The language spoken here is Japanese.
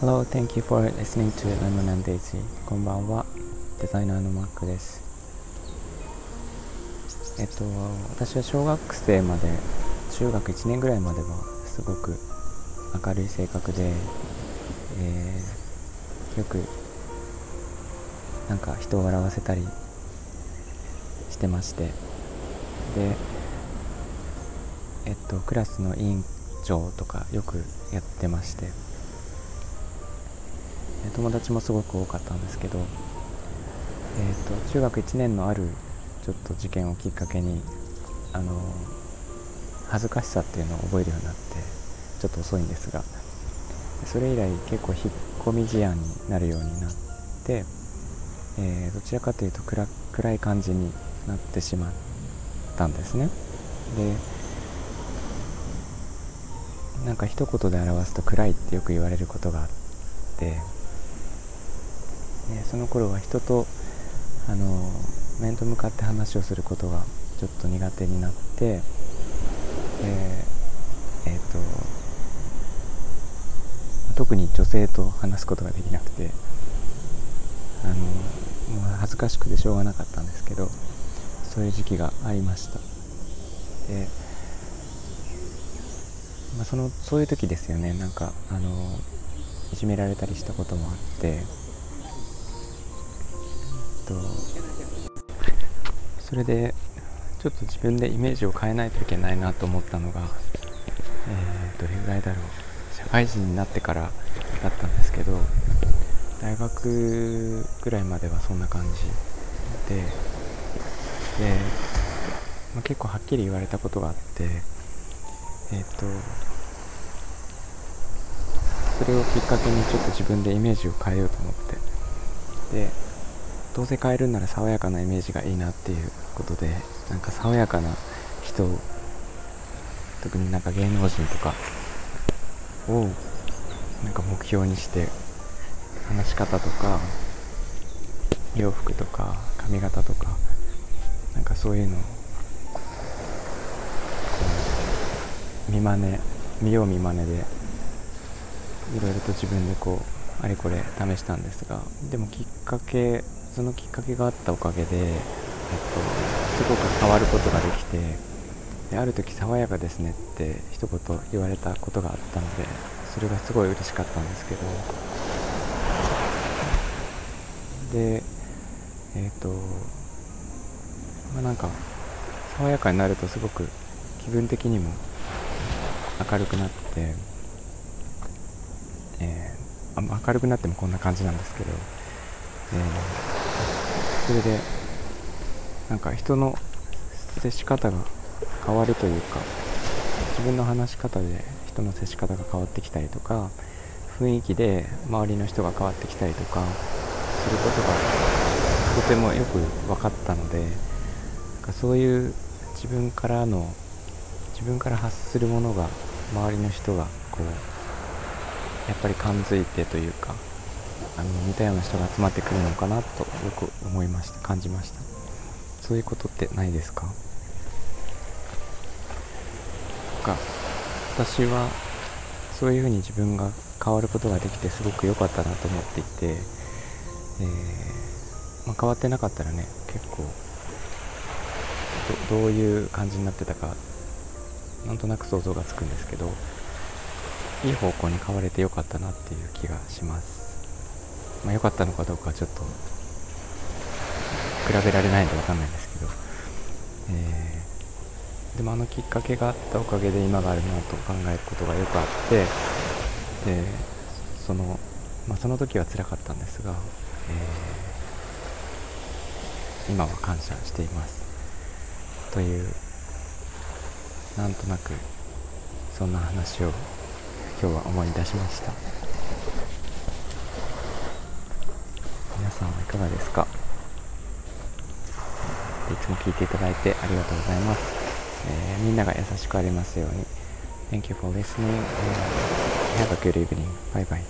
Hello, thank you for listening to Lemon and Daisy. こんばんは、デザイナーのマックです。えっと、私は小学生まで、中学1年ぐらいまではすごく明るい性格で、えー、よくなんか人を笑わせたりしてまして、で、えっと、クラスの委員長とかよくやってまして、友達もすごく多かったんですけど、えーと、中学1年のあるちょっと事件をきっかけにあの恥ずかしさっていうのを覚えるようになってちょっと遅いんですがそれ以来結構引っ込み思案になるようになって、えー、どちらかというと暗暗い感じになってしまったんですね。でなんか一言で表すと暗いってよく言われることがあってね、その頃は人とあの面と向かって話をすることがちょっと苦手になって、えーえーと、特に女性と話すことができなくてあの恥ずかしくてしょうがなかったんですけどそういう時期がありました。で、まあ、そのそういう時ですよね。なんかあのいじめられたりしたこともあって。とそれでちょっと自分でイメージを変えないといけないなと思ったのが、えー、どれぐらいだろう。社会人になってからだったんですけど大学ぐらいまではそんな感じでで、まあ、結構はっきり言われたことがあってえっ、ー、とそれをきっかけにちょっと自分でイメージを変えようと思って。でどうせ変えるんなら爽やかなイメージがいいなっていうことでなんか爽やかな人特になんか芸能人とかをなんか目標にして話し方とか洋服とか髪型とかなんかそういうのを見真似見よう見まねでいろいろと自分でこうあれこれ試したんですがでもきっかけそのきっかけがあったおかげで、えっと、すごく変わることができてである時爽やかですねって一言言われたことがあったのでそれがすごい嬉しかったんですけどでえっ、とまあなんか爽やかになるとすごく気分的にも明るくなって、えー、明るくなってもこんな感じなんですけど、えーそれでなんか人の接し方が変わるというか自分の話し方で人の接し方が変わってきたりとか雰囲気で周りの人が変わってきたりとかすることがとてもよく分かったのでなんかそういう自分からの自分から発するものが周りの人がこうやっぱり感づいてというかあの似たような人が集まってくるのかなとよく思いました感じました。そういうことってないですか？か私はそういうふうに自分が変わることができてすごく良かったなと思っていて、えー、まあ、変わってなかったらね結構どういう感じになってたかなんとなく想像がつくんですけどいい方向に変われてよかったなっていう気がします。まあ、良かったのかどうかちょっと比べられないんで分かんないんですけど、えー、でもあのきっかけがあったおかげで今があるなと考えることがよくあってでその、まあ、その時は辛かったんですが、えー、今は感謝しています。というなんとなくそんな話を今日は思い出しました。皆。さんはいかがですか？いつも聞いていただいてありがとうございます、えー、みんなが優しくありますように。Thank you for listening、uh, have a good evening. Bye bye.